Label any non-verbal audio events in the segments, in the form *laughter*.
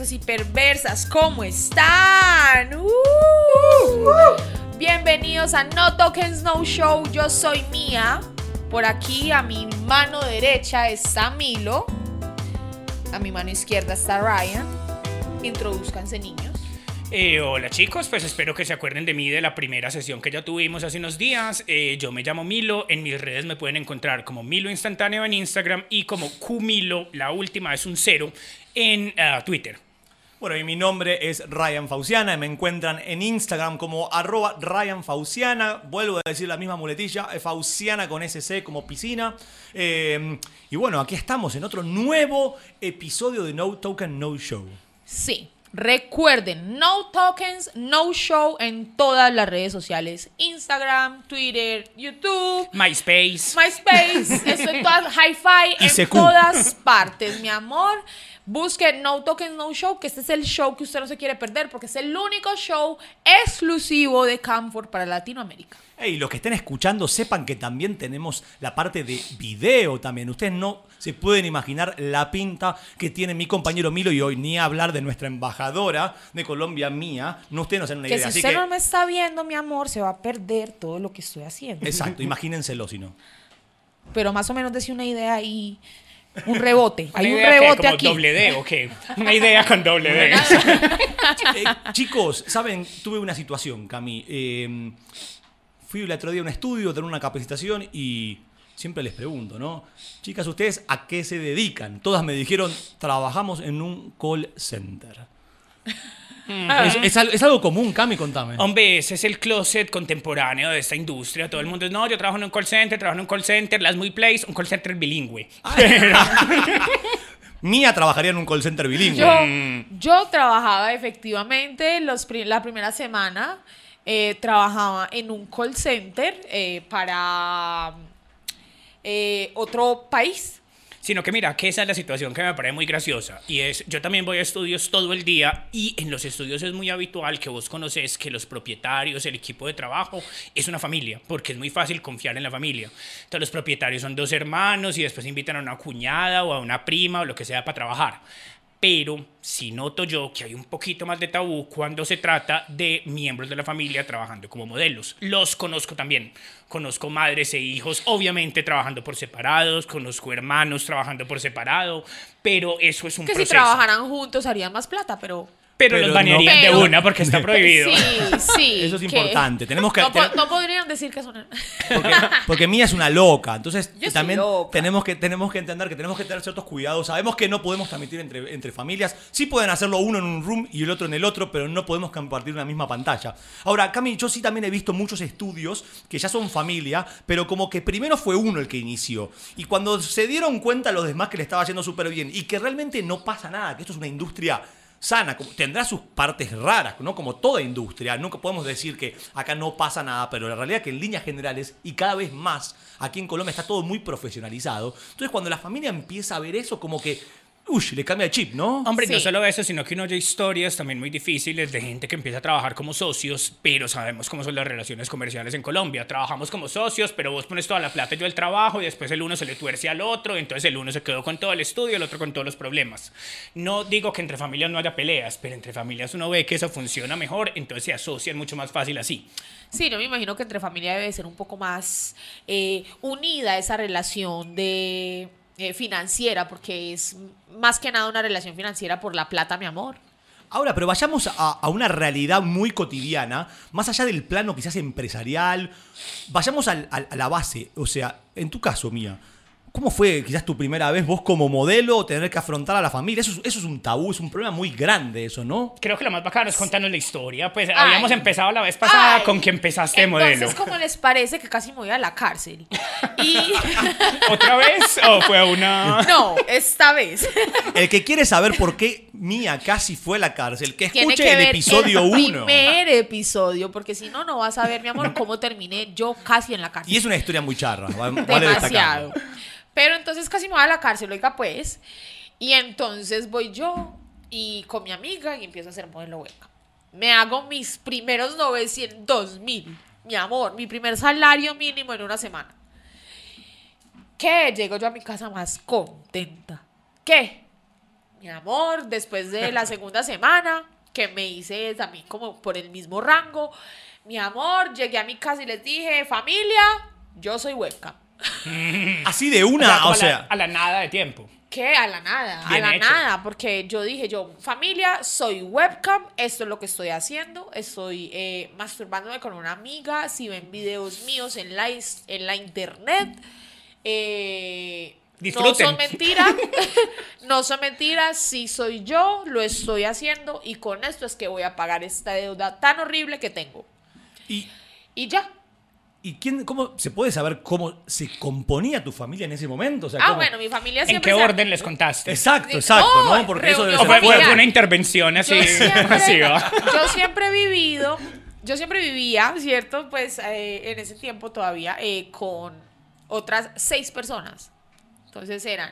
perversos y perversas, ¿cómo están? Uh. Bienvenidos a No Tokens No Show. Yo soy Mía. Por aquí a mi mano derecha está Milo. A mi mano izquierda está Ryan. Introduzcanse, niños. Eh, hola chicos, pues espero que se acuerden de mí de la primera sesión que ya tuvimos hace unos días. Eh, yo me llamo Milo, en mis redes me pueden encontrar como Milo Instantáneo en Instagram y como Qmilo, la última es un cero, en ah, Twitter. Bueno, y mi nombre es Ryan Fauciana y me encuentran en Instagram como arroba Ryan Fauciana. Vuelvo a decir la misma muletilla, eh, Fauciana con SC como piscina. Eh, y bueno, aquí estamos en otro nuevo episodio de No Token No Show. Sí, recuerden, no tokens, no show en todas las redes sociales. Instagram, Twitter, YouTube. MySpace. MySpace, *laughs* eso en todas, Hi-Fi, en todas partes, mi amor. Busque No Tokens No Show, que este es el show que usted no se quiere perder, porque es el único show exclusivo de Camfort para Latinoamérica. Y los que estén escuchando sepan que también tenemos la parte de video también. Ustedes no se pueden imaginar la pinta que tiene mi compañero Milo y hoy ni hablar de nuestra embajadora de Colombia mía. No ustedes no se dan una Que idea. si Así usted que, no me está viendo, mi amor, se va a perder todo lo que estoy haciendo. exacto, imagínenselo si no. Pero más o menos decía una idea ahí, un rebote. Hay Una un rebote como aquí. doble D, ¿o qué? Una idea con doble D. Eh, chicos, saben, tuve una situación, Cami. Eh, fui el otro día a un estudio, a tener una capacitación y siempre les pregunto, ¿no? Chicas, ¿ustedes a qué se dedican? Todas me dijeron, trabajamos en un call center. Es, es al- es algo común, Cami, contame. Hombre, ese es el closet contemporáneo de esta industria. Todo el mundo es, no, yo trabajo en un call center, trabajo en un call center, las muy place, un call center bilingüe. *laughs* Mía trabajaría en un call center bilingüe. Yo, yo trabajaba efectivamente los la primera semana, eh, trabajaba en un call center eh, para eh, otro país. Sino que mira, que esa es la situación que me parece muy graciosa. Y es, yo también voy a estudios todo el día y en los estudios es muy habitual que vos conoces que los propietarios, el equipo de trabajo, es una familia, porque es muy fácil confiar en la familia. Entonces los propietarios son dos hermanos y después invitan a una cuñada o a una prima o lo que sea para trabajar. Pero sí noto yo que hay un poquito más de tabú cuando se trata de miembros de la familia trabajando como modelos. Los conozco también. Conozco madres e hijos, obviamente trabajando por separados, conozco hermanos trabajando por separado, pero eso es un Que si proceso. trabajaran juntos harían más plata, pero... pero, Pero los banearían no. de Pero- una porque está prohibido. Sí, sí. *laughs* Eso es que- importante. Tenemos que- No, po- ten- no podrían decir que son... Porque, porque Mía es una loca. Entonces, Yo soy también loca. Tenemos, que, tenemos que entender que tenemos que tener ciertos cuidados. Sabemos que no podemos transmitir entre, entre familias. Sí pueden hacerlo uno en un room y el otro en el otro, pero no podemos compartir una misma pantalla. Ahora, Cami, yo sí también he visto muchos estudios que ya son familia, pero como que primero fue uno el que inició. Y cuando se dieron cuenta los demás que le estaba yendo súper bien y que realmente no pasa nada, que esto es una industria sana, tendrá sus partes raras, ¿no? Como toda industria. Nunca podemos decir que acá no pasa nada, pero la realidad es que en líneas generales y cada vez más aquí en Colombia está todo muy profesionalizado. Entonces cuando la familia empieza a ver eso, como que, uy, le cambia el chip, ¿no? Hombre, no solo eso, sino que uno oye historias también muy difíciles de gente que empieza a trabajar como socios, pero sabemos cómo son las relaciones comerciales en Colombia. Trabajamos como socios, pero vos pones toda la plata y yo el trabajo y después el uno se le tuerce al otro, entonces el uno se quedó con todo el estudio, el otro con todos los problemas. No digo que entre familias no haya peleas, pero entre familias uno ve que eso funciona mejor, entonces se asocian mucho más fácil así. Sí, yo me imagino que entre familia debe ser un poco más eh, unida esa relación de eh, financiera, porque es más que nada una relación financiera por la plata, mi amor. Ahora, pero vayamos a, una realidad muy cotidiana, más allá del plano quizás empresarial, vayamos a la base, o sea, en tu caso, Mía, ¿cómo fue quizás tu primera vez vos como modelo tener que afrontar a la familia? Eso, es- eso es un tabú, es un problema muy grande eso, ¿no? Creo que lo más bacano es contarnos la historia, pues habíamos empezado la vez pasada Ay. con que empezaste de modelo. Entonces, ¿cómo les parece que casi me voy a la cárcel? *laughs* Y *laughs* ¿Otra vez o fue una...? no, esta vez. *laughs* El que quiere saber por qué Mía casi fue a la cárcel, que escuche que el episodio el 1. primer episodio, porque si no, no vas a ver, mi amor, cómo terminé yo casi en la cárcel. Y es una historia muy charra, va- vale demasiado. destacarlo. Pero entonces casi me voy a la cárcel, oiga pues. Y entonces voy yo y con mi amiga y empiezo a hacer modelo hueca. Me hago mis primeros 900 mil, mi amor, mi primer salario mínimo en una semana. ¿Qué? Llego yo a mi casa más contenta. ¿Qué? Mi amor, después de la segunda semana, que me hice también como por el mismo rango, mi amor, llegué a mi casa y les dije, familia, yo soy webcam. *laughs* Así de O sea, una, como o a la- sea. a la nada de tiempo. ¿Qué? A la nada, Bien a la hecho. nada, porque yo dije, yo, familia, soy webcam, esto es lo que estoy haciendo, estoy eh, masturbándome con una amiga, si ven videos míos en la, en la internet, eh, no son mentiras, *laughs* no son mentiras, si soy yo, lo estoy haciendo y con esto es que voy a pagar esta deuda tan horrible que tengo. ¿Y, Y ya. Y quién, cómo se puede saber cómo se componía tu familia en ese momento? O sea, Ah, cómo- bueno, mi familia ¿En siempre qué se- orden les contaste? Exacto, exacto, ¿no? Porque eso debe ¿O ser fue, fue una intervención así yo *laughs* siempre, masiva? yo siempre he vivido, yo siempre vivía, ¿cierto? Pues eh, en ese tiempo todavía eh, con otras seis personas. Entonces eran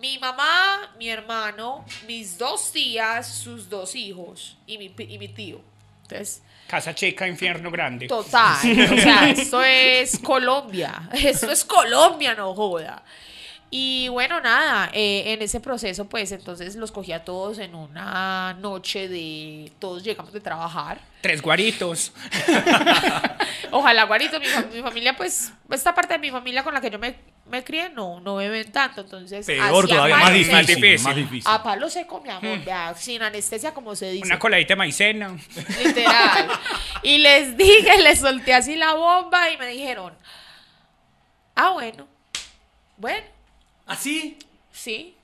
mi mamá, mi hermano, mis dos tías, sus dos hijos y mi, y mi tío. Entonces, Casa chica, infierno grande. total, o sea, *laughs* esto es Colombia, esto es Colombia, no joda. Y bueno, nada, eh, en ese proceso, pues entonces los cogí a todos en una noche de todos llegamos de trabajar. Tres guaritos. *laughs* Ojalá, Guarito, mi, fa- mi familia, pues, esta parte de mi familia con la que yo me, me crié, no, no beben tanto, entonces. Peor todavía, más difícil, más difícil. A palo seco, mi amor, vea, sin anestesia, como se dice. Una coladita de maicena. Literal. Y les *laughs* dije, les solté así la bomba y me dijeron, ah, bueno, bueno, ¿Así? sí.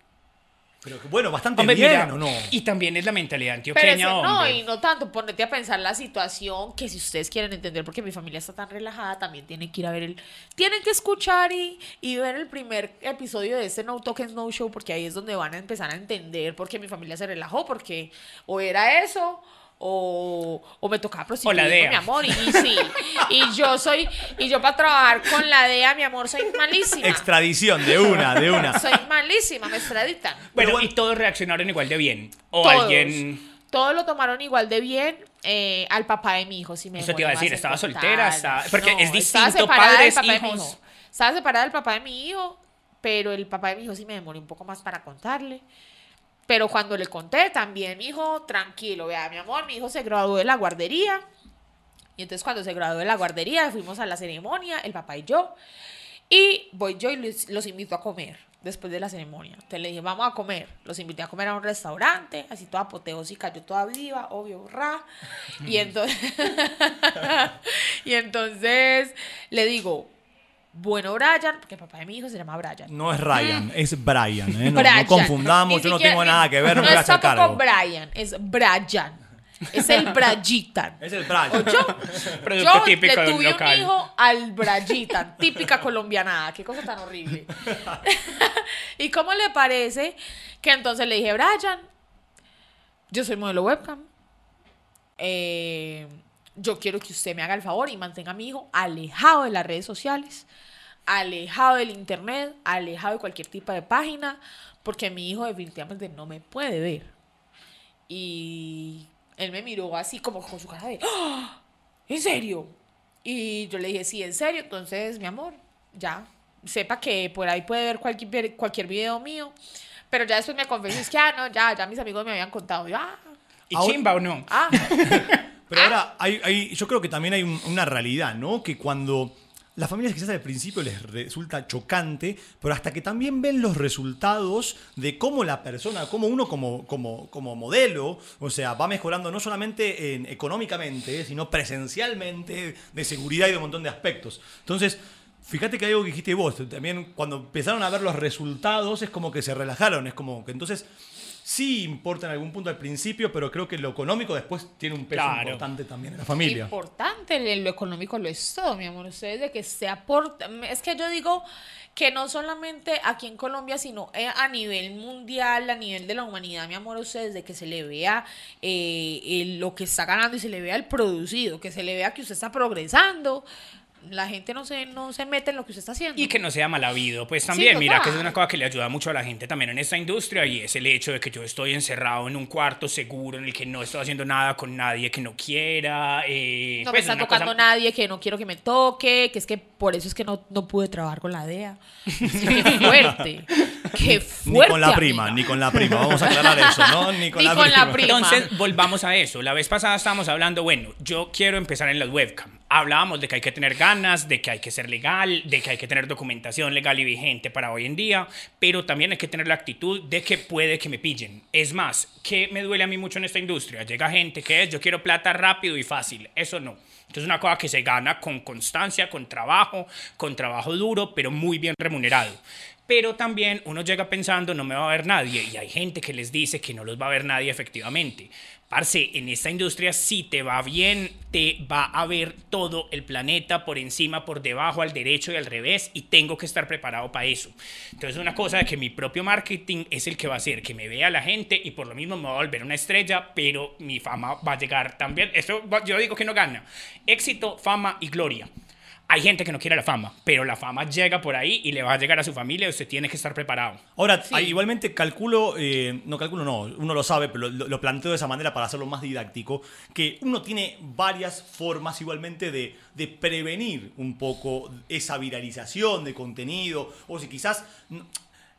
Pero bueno, bastante Hombre, bien, mira, ¿o no? Y también es la mentalidad Pero antioqueña, ese- no, y no tanto, ponete a pensar la situación, que si ustedes quieren entender porque mi familia está tan relajada, también tienen que ir a ver el, tienen que escuchar y, y ver el primer episodio de este No Tokens No Show, porque ahí es donde van a empezar a entender por qué mi familia se relajó, porque o era eso, o, o me tocaba prostituir O la con DEA. mi amor, y, y sí, y yo soy, y yo para trabajar con la DEA, mi amor, soy malísima. Extradición, de una, de una. Soy malísima, me extraditan. Bueno, y todos reaccionaron igual de bien. O Todos. alguien. Todos lo tomaron igual de bien. eh, al papá de mi hijo, sí me Eso te iba a decir, ¿estaba soltera? Estaba- porque es estaba distinto, separada padres, del papá de mi hijos. hijo. Estaba separada del papá de mi hijo, pero el papá de mi hijo sí me demoré un poco más para contarle. Pero cuando le conté, también mi hijo, tranquilo, vea, mi amor, mi hijo se graduó de la guardería. Y entonces cuando se graduó de la guardería, fuimos a la ceremonia, el papá y yo. Y voy yo y los, los invito a comer después de la ceremonia. Entonces le dije, vamos a comer. Los invité a comer a un restaurante, así toda apoteósica, yo toda viva, obvio, ra. Y *laughs* entonces, *laughs* y entonces le digo, bueno, Brian, porque el papá de mi hijo se llama Brian. No es Ryan, *laughs* es Brian, ¿eh? No, no confundamos, Ni yo no siquiera- tengo nada que ver, no, no me voy a es hacer tampoco cargo. Brian, es Brian. Es el Brayitan. Es el Brian. Yo, *laughs* Producto yo típico le de un tuve un local. hijo al Brayitan, típica colombianada. Qué cosa tan horrible. *laughs* ¿Y cómo le parece que entonces le dije, Brian, yo soy modelo webcam. eh, yo quiero que usted me haga el favor y mantenga a mi hijo alejado de las redes sociales, alejado del internet, alejado de cualquier tipo de página, porque mi hijo definitivamente no me puede ver. Y él me miró así como con su cara de, "¡Ah! ¿en serio? Y yo le dije, sí, en serio. Entonces, mi amor, ya, sepa que por ahí puede ver cualquier, cualquier video mío. Pero ya después me confesó, es que, ah, no, ya, ya mis amigos me habían contado. Yo, ah, ¿Y Ahora- chimba o no? ah. *laughs* Pero ahora, hay, hay- yo creo que también hay un- una realidad, ¿no? Que cuando las familias quizás al principio les resulta chocante, pero hasta que también ven los resultados de cómo la persona, cómo uno como, como, como modelo, o sea, va mejorando no solamente en- económicamente, sino presencialmente, de seguridad y de un montón de aspectos. Entonces, fíjate que algo que dijiste vos, también cuando empezaron a ver los resultados es como que se relajaron, es como que entonces... Sí importa en algún punto al principio, pero creo que lo económico después tiene un peso Claro. importante también en la familia. Importante, lo económico lo es todo, mi amor. Ustedes de que se aporta. Es que yo digo que no solamente aquí en Colombia, sino eh, a nivel mundial, a nivel de la humanidad, mi amor, ustedes de que se le vea eh, el- lo que está ganando y se le vea el producido, que se le vea que usted está progresando. La gente no se, no se mete en lo que usted está haciendo. Y que no sea mal habido. Pues también, mira, que es una cosa que le ayuda mucho a la gente también en esta industria y es el hecho de que yo estoy encerrado en un cuarto seguro en el que no estoy haciendo nada con nadie que no quiera. eh, No pues, me está una tocando cosa- nadie, que no quiero que me toque, que es que por eso es que no, no pude trabajar con la DEA. *laughs* Sí, qué fuerte. Ni con la prima, amiga. ni con la prima. Vamos a aclarar eso, ¿no? Ni con, Ni la, con prima. la prima. Entonces, volvamos a eso. La vez pasada estábamos hablando, bueno, yo quiero empezar en las webcam. Hablábamos de que hay que tener ganas, de que hay que ser legal, de que hay que tener documentación legal y vigente para hoy en día, pero también hay que tener la actitud de que puede que me pillen. Es más, que me duele a mí mucho en esta industria. Llega gente que es, yo quiero plata rápido y fácil. Eso no. Entonces, una cosa que se gana con constancia, con trabajo, con trabajo duro, pero muy bien remunerado. Pero también uno llega pensando, no me va a ver nadie, y hay gente que les dice que no los va a ver nadie efectivamente. Parce, en esta industria, si te va bien, te va a ver todo el planeta por encima, por debajo, al derecho y al revés, y tengo que estar preparado para eso. Entonces, una cosa de que mi propio marketing es el que va a hacer que me vea la gente y por lo mismo me va a volver una estrella, pero mi fama va a llegar también. Esto va- yo digo que no gana. Éxito, fama y gloria. Hay gente que no quiere la fama, pero la fama llega por ahí y le va a llegar a su familia y usted tiene que estar preparado. Ahora, ah, igualmente calculo, eh, no calculo, no, uno lo sabe, pero lo, lo planteo de esa manera para hacerlo más didáctico, que uno tiene varias formas igualmente de, de prevenir un poco esa viralización de contenido, o si quizás...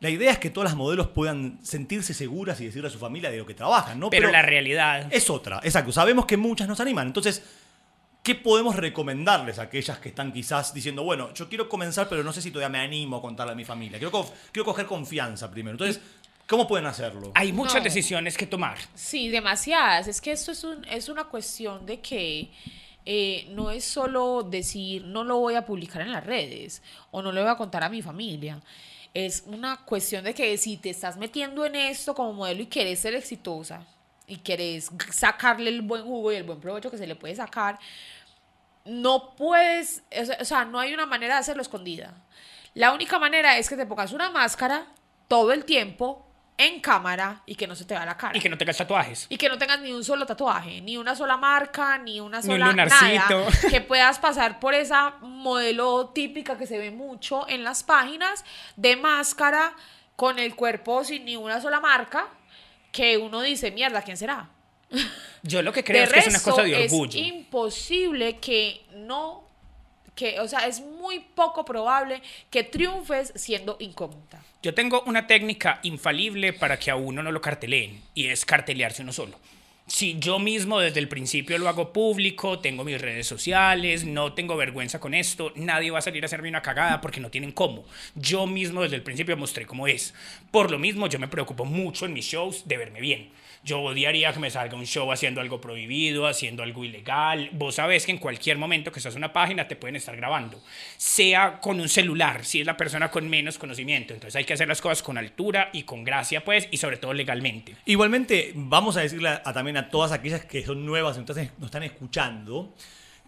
La idea es que todas las modelos puedan sentirse seguras y decirle a su familia de lo que trabajan, ¿no? Pero, la realidad... Es otra, exacto. Sabemos que muchas nos animan. Entonces, ¿qué podemos recomendarles a aquellas que están quizás diciendo, bueno, yo quiero comenzar, pero no sé si todavía me animo a contarle a mi familia? Quiero, co- quiero coger confianza primero. Entonces, ¿cómo pueden hacerlo? Hay muchas No. decisiones que tomar. Sí, demasiadas. Es que esto es, un, es una cuestión de que eh, no es solo decir no lo voy a publicar en las redes o no le voy a contar a mi familia. Es una cuestión de que si te estás metiendo en esto como modelo y querés ser exitosa y querés sacarle el buen jugo y el buen provecho que se le puede sacar, no puedes, o sea- no hay una manera de hacerlo escondida. La única manera es que te pongas una máscara todo el tiempo en cámara y que no se te vea la cara. Y que no tengas tatuajes. Y que no tengas ni un solo tatuaje, ni una sola marca, ni una Ni un sola nada. Que puedas pasar por esa modelo típica que se ve mucho en las páginas de máscara con el cuerpo sin ni una sola marca, que uno dice, mierda, ¿quién será? Yo lo que creo de es que es una cosa de orgullo. Es imposible que no, que, o sea, es muy poco probable que triunfes siendo incógnita. Yo tengo una técnica infalible para que a uno no lo carteleen y es cartelearse uno solo. Si yo mismo desde el principio lo hago público, tengo mis redes sociales, no tengo vergüenza con esto, nadie va a salir a hacerme una cagada porque no tienen cómo. Yo mismo desde el principio mostré cómo es. Por lo mismo yo me preocupo mucho en mis shows de verme bien. Yo odiaría que me salga un show haciendo algo prohibido, haciendo algo ilegal. Vos sabés que en cualquier momento que estás una página te pueden estar grabando. Sea con un celular, si es la persona con menos conocimiento. Entonces hay que hacer las cosas con altura y con gracia, pues, y sobre todo legalmente. Igualmente, vamos a decirle a, a también a todas aquellas que son nuevas, entonces nos están escuchando,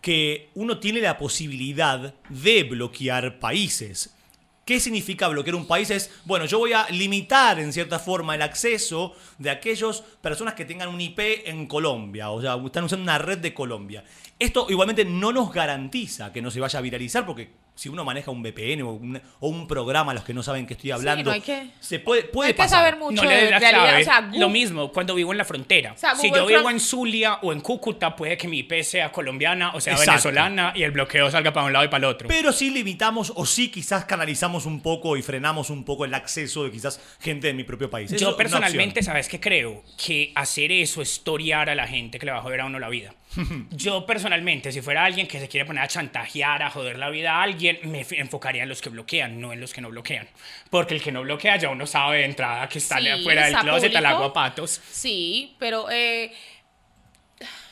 que uno tiene la posibilidad de bloquear países. ¿Qué significa bloquear un país? Es, bueno, yo voy a limitar en cierta forma el acceso de aquellas personas que tengan un IP en Colombia, o sea, están usando una red de Colombia. Esto igualmente no nos garantiza que no se vaya a viralizar, porque si uno maneja un VPN o un, o un programa, los que no saben qué estoy hablando, no hay que- se puede, puede hay que pasar. saber mucho no le de la realidad. clave. O sea, Google- Lo mismo cuando vivo en la frontera. O sea, si yo vivo en Zulia o en Cúcuta, puede que mi IP sea colombiana o sea Exacto. venezolana y el bloqueo salga para un lado y para el otro. Pero sí limitamos o sí quizás canalizamos un poco y frenamos un poco el acceso de quizás gente de mi propio país. Eso Yo una personalmente. ¿sabes qué creo? Que hacer eso es torear a la gente que le va a joder a uno la vida. *laughs* Yo personalmente, si fuera alguien que se quiere poner a chantajear, a joder la vida a alguien, me enfocaría en los que bloquean, no en los que no bloquean. Porque el que no bloquea ya uno sabe de entrada que está Sí, fuera del closet al agua patos. Sí, pero eh,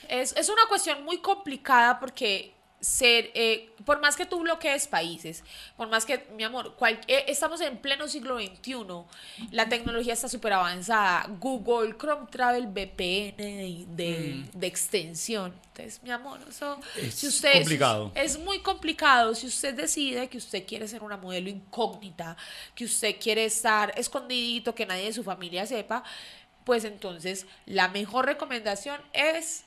es, es una cuestión muy complicada porque ser, eh, por más que tú bloquees países, por más que, mi amor, cual- eh, estamos en pleno siglo XXI, la tecnología está súper avanzada, Google, Chrome Travel, VPN de, de- de extensión. Entonces, mi amor, eso, Es si usted, complicado. es muy complicado si usted decide que usted quiere ser una modelo incógnita, que usted quiere estar escondidito, que nadie de su familia sepa, pues entonces la mejor recomendación es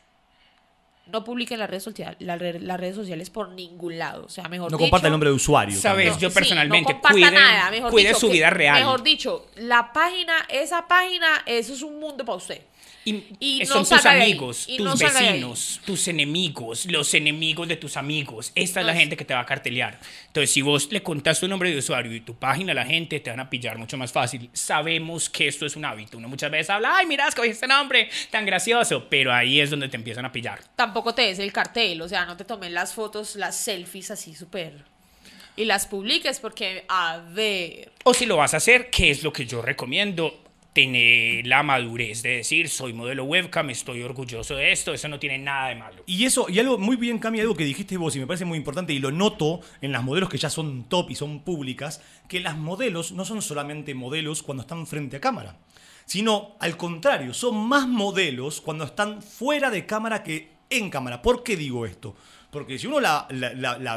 no publiquen las redes, sociales, las re- las redes sociales por ningún lado. O sea, mejor No dicho, comparta el nombre de usuario. ¿Sabes? también. yo sí, personalmente no comparta cuide- nada, mejor cuide dicho, su que- vida real. Mejor dicho, la página, esa página, eso es un mundo para usted. Y, no son tus salga de ahí, amigos, y tus no vecinos, tus enemigos, los enemigos de tus amigos. Esta es la gente que te va a cartelear. Entonces, si vos le contás tu nombre de usuario y tu página a la gente, te van a pillar mucho más fácil. Sabemos que esto es un hábito. Uno muchas veces habla, ay, mira, escogí este nombre tan gracioso, pero ahí es donde te empiezan a pillar. Tampoco te des el cartel, o sea, no te tomen las fotos, las selfies así súper. Y las publiques porque, a ver. O si lo vas a hacer, ¿qué es lo que yo recomiendo? Tener la madurez de decir, soy modelo webcam, estoy orgulloso de esto, eso no tiene nada de malo. Y eso, y algo muy bien, Cami, algo que dijiste vos y me parece muy importante y lo noto en las modelos que ya son top y son públicas, que las modelos no son solamente modelos cuando están frente a cámara, sino al contrario, son más modelos cuando están fuera de cámara que en cámara. ¿Por qué digo esto? Porque si uno la,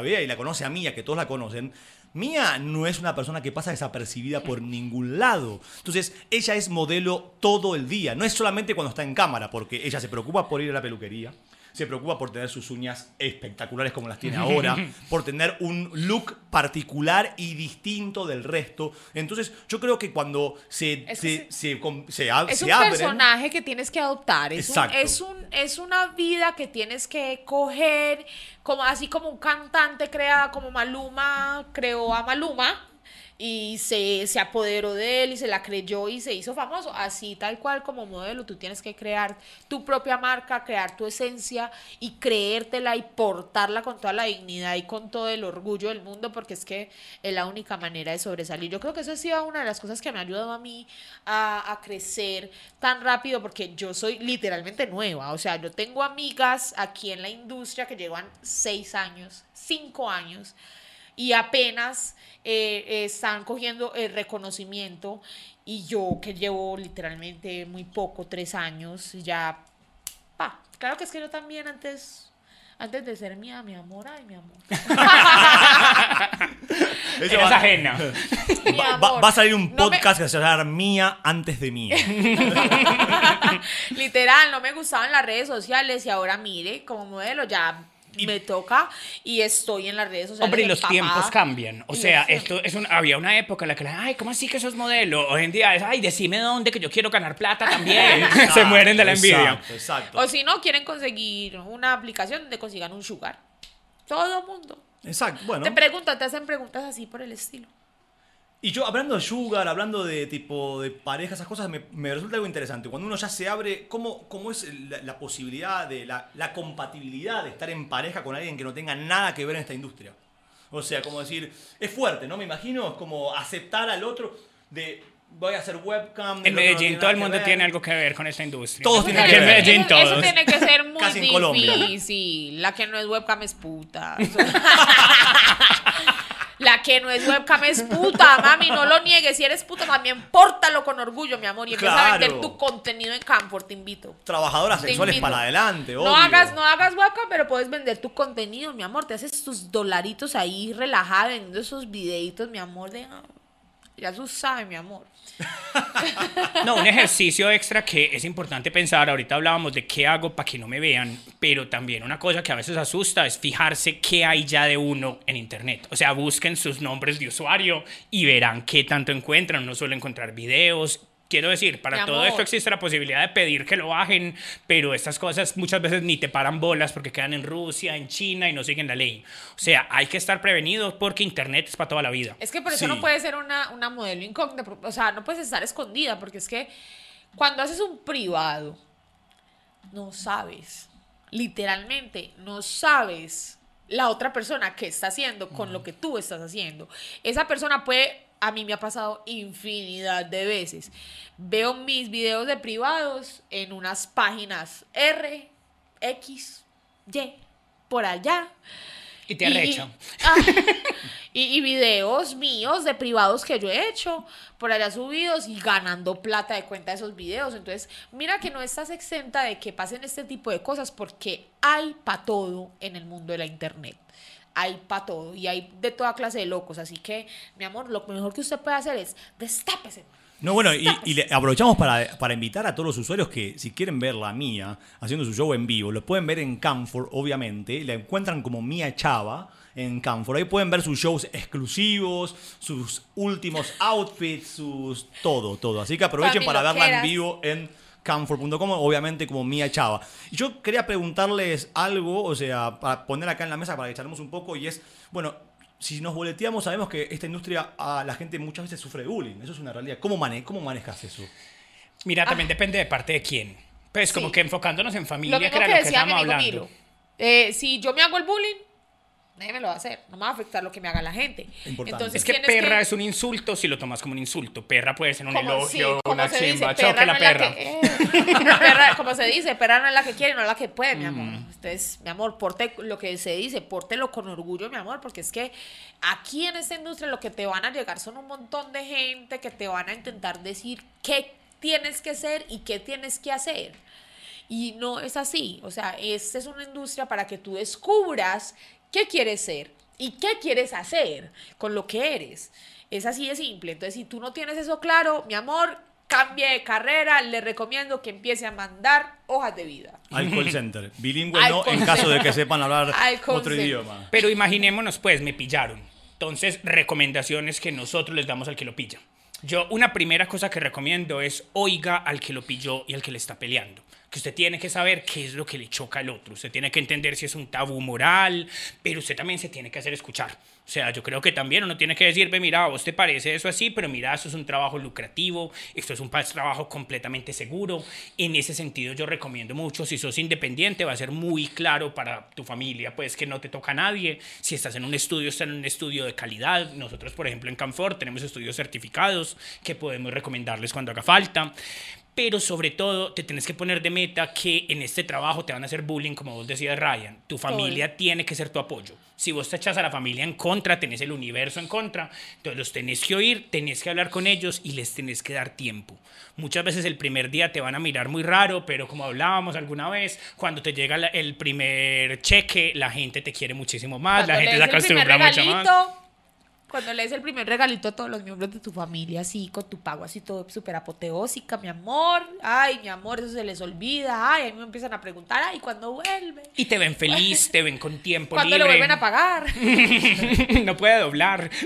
vea y la conoce a Mía, que todos la conocen, Mía no es una persona que pasa desapercibida por ningún lado. Entonces, ella es modelo todo el día. No es solamente cuando está en cámara, porque ella se preocupa por ir a la peluquería, se preocupa por tener sus uñas espectaculares como las tiene ahora, *laughs* por tener un look particular y distinto del resto. Entonces, yo creo que cuando se, Es se, que se, se ab- Es se un abren- personaje que tienes que adoptar. Es, un, es, un, es una vida que tienes que coger, como, así como un cantante crea, como Maluma creó a Maluma y se, se apoderó de él y se la creyó y se hizo famoso. Así, tal cual como modelo, tú tienes que crear tu propia marca, crear tu esencia y creértela y portarla con toda la dignidad y con todo el orgullo del mundo, porque es que es la única manera de sobresalir. Yo creo que eso ha sido una de las cosas que me ha ayudado a mí a, a crecer tan rápido, porque yo soy literalmente nueva. O sea, yo tengo amigas aquí en la industria que llevan seis años, cinco años y apenas eh, eh, están cogiendo el reconocimiento y yo que llevo literalmente muy poco, tres años, ya, pa, claro que es que yo también antes, antes de ser mía, mi amor, ay, mi amor, *laughs* Eso va- ajena. mi Va, va- amor. va a salir un No me- podcast que se va a llamar Mía antes de Mía. *laughs* Literal, no me gustaban las redes sociales y ahora mire, como modelo ya me toca y estoy en las redes sociales. Hombre, y los empapada. tiempos cambian. O Y sea, esto es un, había una época en la que, la, ay, ¿cómo así que sos modelo? Hoy en día es, ay, decime dónde que yo quiero ganar plata también. *laughs* *laughs* Se mueren de la envidia. Exacto, exacto. O si no, quieren conseguir una aplicación donde consigan un sugar. Todo mundo. Exacto, bueno. Te preguntan, te hacen preguntas así por el estilo. Y yo, hablando de sugar, hablando de tipo de pareja, esas cosas, me, me resulta algo interesante. Cuando uno ya se abre, ¿cómo, cómo es la, la posibilidad de la, la compatibilidad de estar en pareja con alguien que no tenga nada que ver en esta industria? O sea, como decir, es fuerte, ¿no? Me imagino, es como aceptar al otro de voy a hacer webcam. En Medellín todo el mundo ver. tiene algo que ver con esta industria. Todos tienen que en ver. Medellín eso, eso todos. tiene que ser muy Casi en Colombia. difícil. La que no es webcam es puta. *laughs* La que no es webcam es puta, mami, no lo niegues. Si eres puta, también pórtalo con orgullo, mi amor. Y empieza a vender tu contenido en Camfort, te invito. Trabajadoras Te sexuales invito. para adelante, No obvio. hagas, no hagas webcam, pero puedes vender tu contenido, mi amor. Te haces tus dolaritos ahí relajada vendiendo esos videitos, mi amor. De, ya tú sabes, mi amor. *laughs* No, un ejercicio extra que es importante pensar. Ahorita hablábamos de qué hago para que no me vean, pero también una cosa que a veces asusta es fijarse qué hay ya de uno en internet. O sea, busquen sus nombres de usuario y verán qué tanto encuentran. No suelo encontrar videos. Quiero decir, para todo esto existe la posibilidad de pedir que lo bajen, pero estas cosas muchas veces ni te paran bolas porque quedan en Rusia, en China y no siguen la ley. O sea, hay que estar prevenidos porque internet es para toda la vida. Es que por eso Sí. no puedes ser una, una modelo incógnita, o sea, no puedes estar escondida, porque es que cuando haces un privado, no sabes, literalmente, no sabes la otra persona qué está haciendo con lo que tú estás haciendo. Esa persona puede, a mí me ha pasado infinidad de veces. Veo mis videos de privados en unas páginas R, X, Y, por allá. Y te arrecha. ah, y, y videos míos de privados que yo he hecho por allá subidos y ganando plata de cuenta de esos videos. Entonces, mira que no estás exenta de que pasen este tipo de cosas porque hay para todo en el mundo de la internet. Hay para todo y hay de toda clase de locos. Así que, mi amor, lo mejor que usted puede hacer es destápese. No, bueno, y, y le aprovechamos para, para invitar a todos los usuarios que si quieren ver la mía haciendo su show en vivo, lo pueden ver en Camfor, obviamente. La encuentran como Mía Chava en Camfor. Ahí pueden ver sus shows exclusivos, sus últimos outfits, sus todo, todo. Así que aprovechen Mami para verla en vivo en comfort.com, obviamente como Mía Chava. Y yo quería preguntarles algo, o sea, para poner acá en la mesa para que charlemos un poco, y es, bueno, si nos boleteamos, sabemos que esta industria, a la gente muchas veces sufre de bullying, eso es una realidad. ¿Cómo, mane cómo manejas eso? Mira, también depende de parte de quién. Pues como Sí. que enfocándonos en familia, Lo que era que lo que estábamos hablando. Eh, si yo me hago el bullying, nadie me lo va a hacer. No me va a afectar lo que me haga la gente. Importante. Entonces, Es que perra es un insulto si lo tomas como un insulto. Perra puede ser un como- sí, elogio, como una se dice, chimba. Chao, que no la que- eh, perra, como se dice, perra no es la que quiere, no es la que puede, mi amor. Mm. Entonces, mi amor, porte lo que se dice, pórtelo con orgullo, mi amor, porque es que aquí en esta industria lo que te van a llegar son un montón de gente que te van a intentar decir qué tienes que ser y qué tienes que hacer. Y no es así. O sea, esta es una industria para que tú descubras qué quieres ser y qué quieres hacer con lo que eres. Es así de simple. Entonces, si tú no tienes eso claro, mi amor, cambie de carrera. Le recomiendo que empiece a mandar hojas de vida. Al call center. *laughs* Bilingüe Al no, call en caso de que sepan hablar otro center. idioma. Pero imaginémonos, pues, me pillaron. Entonces, recomendaciones que nosotros les damos al que lo pilla. Yo, una primera cosa que recomiendo es oiga al que lo pilló y al que le está peleando. Que usted tiene que saber qué es lo que le choca al otro. Usted tiene que entender si es un tabú moral, pero usted también se tiene que hacer escuchar. O sea, yo creo que también uno tiene que decir, ve, mira, a vos te parece eso así, pero mira, eso es un trabajo lucrativo, esto es un trabajo completamente seguro. En ese sentido, yo recomiendo mucho, si sos independiente, va a ser muy claro para tu familia, pues que no te toca a nadie. Si estás en un estudio, estás en un estudio de calidad. Nosotros, por ejemplo, en Canfor tenemos estudios certificados que podemos recomendarles cuando haga falta. Pero sobre todo, te tienes que poner de meta que en este trabajo te van a hacer bullying, como vos decías, Ryan. Tu familia tiene que ser tu apoyo. Si vos te echas a la familia en contra, tenés el universo en contra, entonces los tenés que oír, tenés que hablar con ellos y les tenés que dar tiempo. Muchas veces el primer día te van a mirar muy raro, pero como hablábamos alguna vez, cuando te llega el primer cheque, la gente te quiere muchísimo más, Cuando la gente se acostumbra mucho más. Cuando lees el primer regalito a todos los miembros de tu familia, así, con tu pago así todo súper apoteósica, mi amor. Ay, mi amor, eso se les olvida. Ay, a mí me empiezan a preguntar, ay, ¿cuándo vuelve? Y te ven *laughs* feliz, te ven con tiempo ¿Cuándo libre. le vuelven a pagar? *laughs* no puede doblar. *laughs*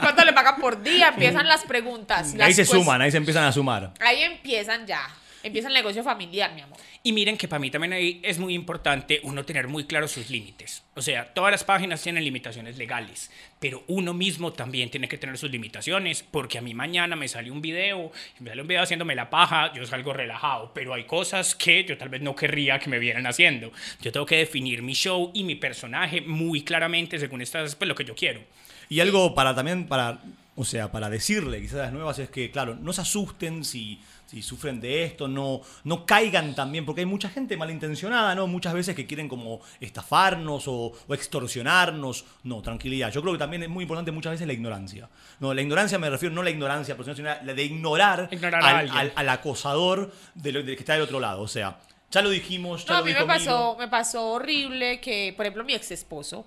¿Cuánto le pagan por día? Empiezan las preguntas. ahí las se suman, ahí se empiezan a sumar. Ahí empiezan ya. Empieza el negocio familiar, mi amor. Y miren que para mí también ahí es muy importante uno tener muy claros sus límites. O sea, todas las páginas tienen limitaciones legales, pero uno mismo también tiene que tener sus limitaciones, porque a mí mañana me sale un video, me sale un video haciéndome la paja, yo salgo relajado, pero hay cosas que yo tal vez no querría que me vieran haciendo. Yo tengo que definir mi show y mi personaje muy claramente según estas, pues, lo que yo quiero. Y algo para también, para, o sea, para decirle quizás a las nuevas es que, claro, no se asusten si, si sufren de esto, no, no caigan también, porque hay mucha gente malintencionada, ¿no? Muchas veces que quieren como estafarnos o, o extorsionarnos. No, tranquilidad. Yo creo que también es muy importante muchas veces la ignorancia. No, la ignorancia me refiero no a la ignorancia sino a la de ignorar, al, alguien. al- al acosador de lo, que está del otro lado. O sea, ya lo dijimos, ya No, a lo mí dijo me pasó, me pasó horrible que, por ejemplo, mi ex esposo,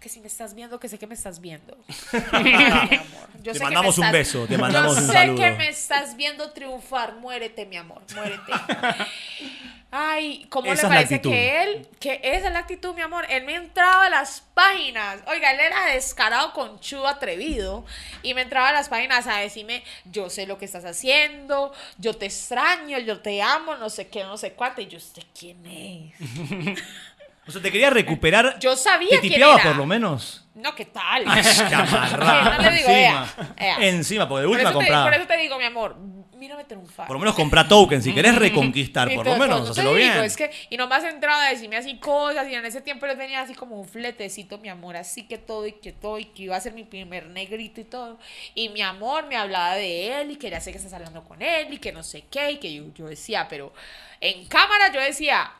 que si me estás viendo, que sé que me estás viendo. *laughs* Ay, mi amor, yo Te sé que mandamos me un estás- beso, te mandamos yo un sé saludo. que me estás viendo triunfar, muérete, mi amor, muérete. *laughs* Ay, ¿cómo Esa le parece que él, que esa es la actitud, mi amor? Él me entraba a las páginas, oiga, él era descarado, conchudo, atrevido, y me entraba a las páginas a decirme, yo sé lo que estás haciendo, yo te extraño, yo te amo, no sé qué, no sé cuánto, y yo, ¿usted quién es? *laughs* O sea, te quería recuperar. Yo sabía ¿Te quién tipeaba era. por lo menos? No, ¿qué tal? Te. *laughs* Que no le digo, encima, ea, ea. encima, porque de Por última te, comprá. por eso te digo, mi amor, mírame triunfar. Por lo menos comprá token. Si querés reconquistar, Y por lo menos, eso te hacelo bien. Es que, y no me has entrado a decirme así cosas, y en ese tiempo yo tenía así como un fletecito, mi amor, así que todo, y que todo, y que iba a ser mi primer negrito y todo. Y mi amor me hablaba de él, y que ya sé que estás hablando con él, y que no sé qué, y que yo, yo decía, pero en cámara yo decía,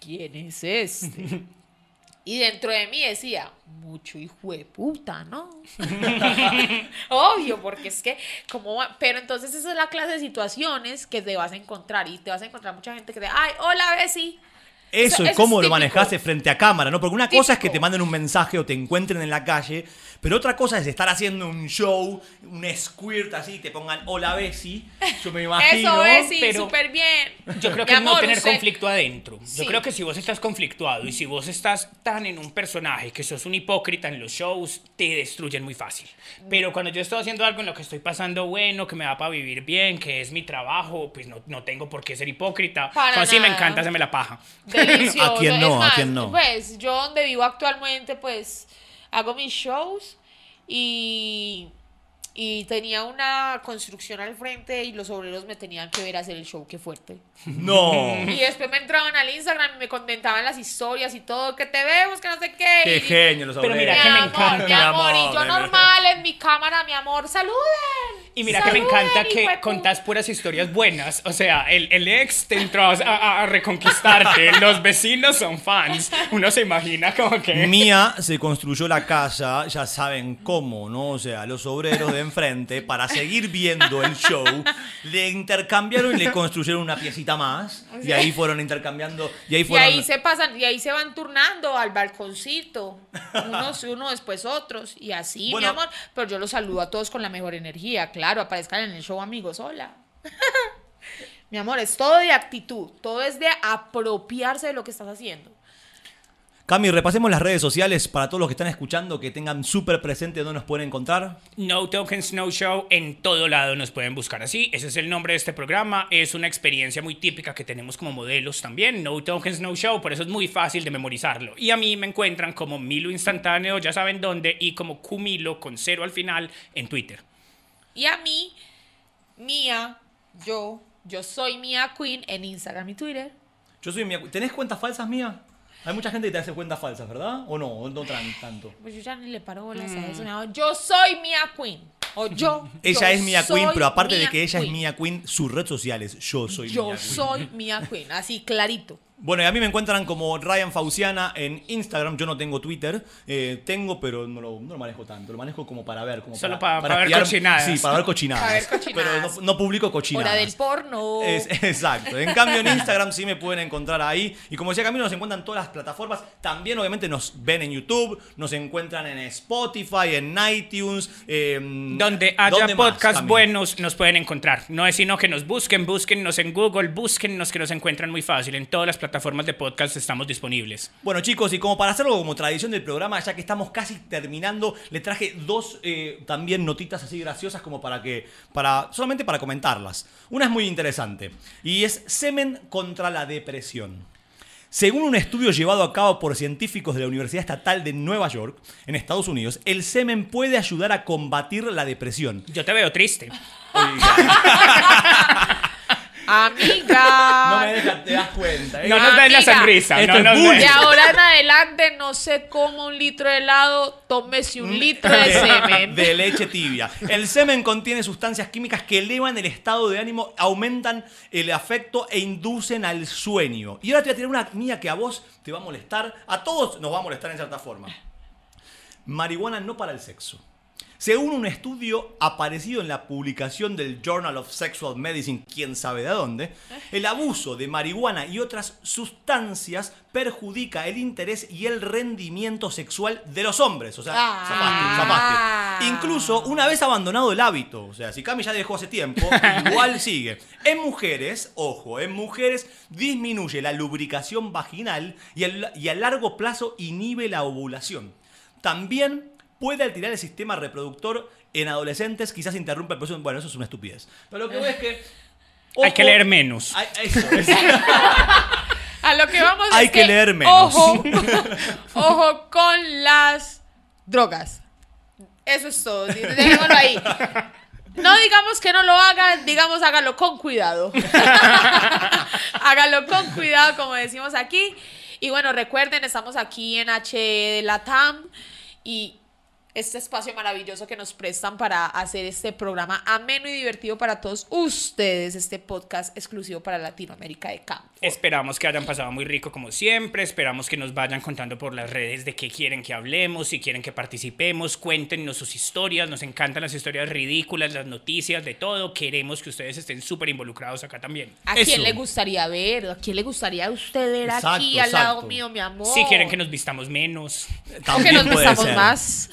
¿quién es este? *laughs* Y dentro de mí decía, mucho hijo de puta, ¿no? *laughs* Obvio, porque es que, como, va- pero entonces esa es la clase de situaciones que te vas a encontrar y te vas a encontrar mucha gente que te, ay, hola, Bessie. Eso y eso cómo es lo típico. manejaste frente a cámara, ¿no? Porque una cosa es que Típico. te manden un mensaje o te encuentren en la calle, pero otra cosa es estar haciendo un show, un squirt así, te pongan hola Bessie, yo me imagino. Eso es, sí, pero- súper bien. Yo creo que no amor, tener usted- conflicto adentro. Yo Sí. creo que si vos estás conflictuado y si vos estás tan en un personaje que sos un hipócrita en los shows, te destruyen muy fácil. Pero cuando yo estoy haciendo algo en lo que estoy pasando bueno, que me da para vivir bien, que es mi trabajo, pues no, no tengo por qué ser hipócrita. Para Entonces sí me encanta hacerme la paja. Delicioso. ¿A quién no? Es ¿A más, quién no? Pues yo donde vivo actualmente, pues hago mis shows y, y tenía una construcción al frente y los obreros me tenían que ver hacer el show, qué fuerte. No. Y después me entraban al Instagram y me comentaban las historias y todo, que te vemos, que no sé qué. Qué y- genio los Pero obreros. mira Mi que me amor, encanta. mi amor, y yo de verdad. normal en mi cámara, mi amor, saluden. Y mira que me encanta que contás puras historias buenas. O sea, el, el ex te entró a, a- a reconquistarte. *laughs* Los vecinos son fans. Uno se imagina como que... Mía se construyó la casa, ya saben cómo, ¿no? O sea, los obreros de enfrente, para seguir viendo el show, le intercambiaron y le construyeron una piecita más. Y ahí fueron intercambiando. Y ahí Y fueron. ahí se pasan, y ahí se van turnando al balconcito. Unos, uno después otros. Y así, Bueno. mi amor. Pero yo los saludo a todos con la mejor energía. Claro, aparezcan en el show, amigos. Hola. *laughs* mi amor, es todo de actitud. Todo es de apropiarse de lo que estás haciendo. Cami, repasemos las redes sociales para todos los que están escuchando, que tengan súper presente dónde nos pueden encontrar. No Tokens No Show en todo lado nos pueden buscar así. Ese es el nombre de este programa. Es una experiencia muy típica que tenemos como modelos también. No Tokens No Show, por eso es muy fácil de memorizarlo. Y a mí me encuentran como Milo Instantáneo, ya saben dónde, y como Kumilo con cero al final en Twitter. Y a mí, Mía, yo, yo soy Mía Queen en Instagram y Twitter. Yo soy Mía. ¿Tenés cuentas falsas, Mía? Hay mucha gente que te hace cuentas falsas, ¿verdad? ¿O no? ¿O no tanto? Pues yo ya ni le paro bolas a eso. Yo soy Mía Queen. O *laughs* yo. Ella yo es Mia Queen, pero aparte de Mia que ella es Queen. Mia Queen, su red social es Yo Soy Yo Mia Queen. soy Mia Queen, así clarito. Bueno, y a mí me encuentran como Ryan Fauciana en Instagram. Yo no tengo Twitter. Eh, tengo, pero no lo, no lo manejo tanto. Lo manejo como para ver. Como Solo para- para ver cochinadas. Sí, para ver cochinadas. Para ver cochinadas. Pero no, no publico cochinadas. Hora del porno. Es- *laughs* exacto. En cambio, en Instagram sí me pueden encontrar ahí. Y como decía Camilo, nos encuentran en todas las plataformas. También, obviamente, nos ven en YouTube, nos encuentran en Spotify, en iTunes. eh, Donde haya ¿dónde más, podcasts buenos nos pueden encontrar. No es sino que nos busquen, búsquennos en Google, búsquennos que nos encuentran muy fácil. En todas las plataformas de podcast estamos disponibles. Bueno chicos, y como para hacerlo como tradición del programa, ya que estamos casi terminando, le traje dos eh, también notitas así graciosas como para que, para, solamente para comentarlas. Una es muy interesante y es semen contra la depresión. Según un estudio llevado a cabo por científicos de la Universidad Estatal de Nueva York, en Estados Unidos, el semen puede ayudar a combatir la depresión. Yo te veo triste. *laughs* Amiga. No me dejas, te das cuenta. ¿eh? No nos den la Amiga. sonrisa. Esto no es nos bullying. den- De ahora en adelante no se coma un litro de helado, tómese un litro *laughs* de semen. de leche tibia. El semen contiene sustancias químicas que elevan el estado de ánimo, aumentan el afecto e inducen al sueño. Y ahora te voy a tirar una mía que a vos te va a molestar, a todos nos va a molestar en cierta forma. Marihuana no para el sexo. Según un estudio aparecido en la publicación del Journal of Sexual Medicine, quién sabe de dónde, el abuso de marihuana y otras sustancias perjudica el interés y el rendimiento sexual de los hombres. O sea, Ah. zafaste, zafaste. Incluso una vez abandonado el hábito, o sea, si Cami ya dejó hace tiempo, *laughs* igual sigue. En mujeres, ojo, en mujeres disminuye la lubricación vaginal y, el- y a largo plazo inhibe la ovulación. También puede alterar el sistema reproductor en adolescentes, quizás interrumpe el proceso. Bueno, eso es una estupidez. Pero lo que voy es que. *laughs* Hay que leer menos. Ay, eso, es- *laughs* A lo que vamos Hay es que leer menos. Ojo, *laughs* ojo con las drogas. Eso es todo. Dejémoslo ahí. No digamos que no lo hagan, digamos hágalo con cuidado. hágalo con cuidado, como decimos aquí. Y bueno, recuerden, estamos aquí en H de la TAM y este espacio maravilloso que nos prestan para hacer este programa ameno y divertido para todos ustedes, este podcast exclusivo para Latinoamérica de Campo. Esperamos que hayan pasado muy rico como siempre, esperamos que nos vayan contando por las redes de qué quieren que hablemos, si quieren que participemos, cuéntenos sus historias, nos encantan las historias ridículas, las noticias, de todo, queremos que ustedes estén súper involucrados acá también. ¿A Eso. quién le gustaría ver? ¿A quién le gustaría a usted ver Exacto, aquí al lado mío, mi amor? Si quieren que nos vistamos menos, También nos ser. más.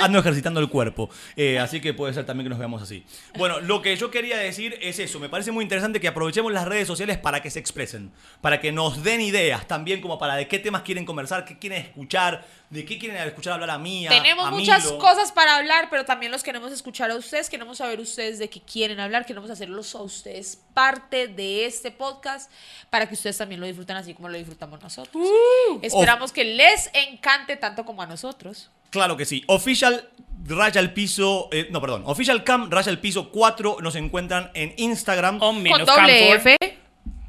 Ando ejercitando el cuerpo. Eh, así que puede ser también que nos veamos así. Bueno, lo que yo quería decir es eso. Me parece muy interesante que aprovechemos las redes sociales para que se expresen. Para que nos den ideas también como para de qué temas quieren conversar, qué quieren escuchar, de qué quieren escuchar hablar a mí. a- Tenemos a muchas Milo. cosas para hablar, pero también los queremos escuchar a ustedes, queremos saber ustedes de qué quieren hablar, queremos hacerlos a ustedes parte de este podcast para que ustedes también lo disfruten así como lo disfrutamos nosotros. Uh. Esperamos que les encante tanto como a nosotros. Claro que sí. Official raya el piso. eh, no, perdón. Official Cam raya el piso 4. Nos encuentran en Instagram. o menos Con doble. F.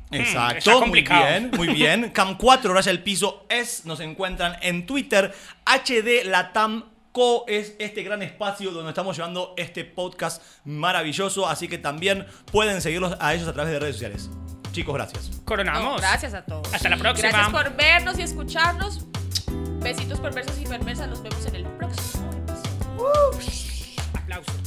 Exacto, está muy bien, muy bien. *laughs* Cam 4 raya el piso es, nos encuentran en Twitter. HD Latam Co es este gran espacio donde estamos llevando este podcast maravilloso, así que también pueden seguirlos a ellos a través de redes sociales. Chicos, gracias. Coronamos. No, gracias a todos. Hasta la próxima. Gracias por vernos y escucharnos. Besitos perversos y perversas. Nos vemos en el próximo episodio. Aplausos.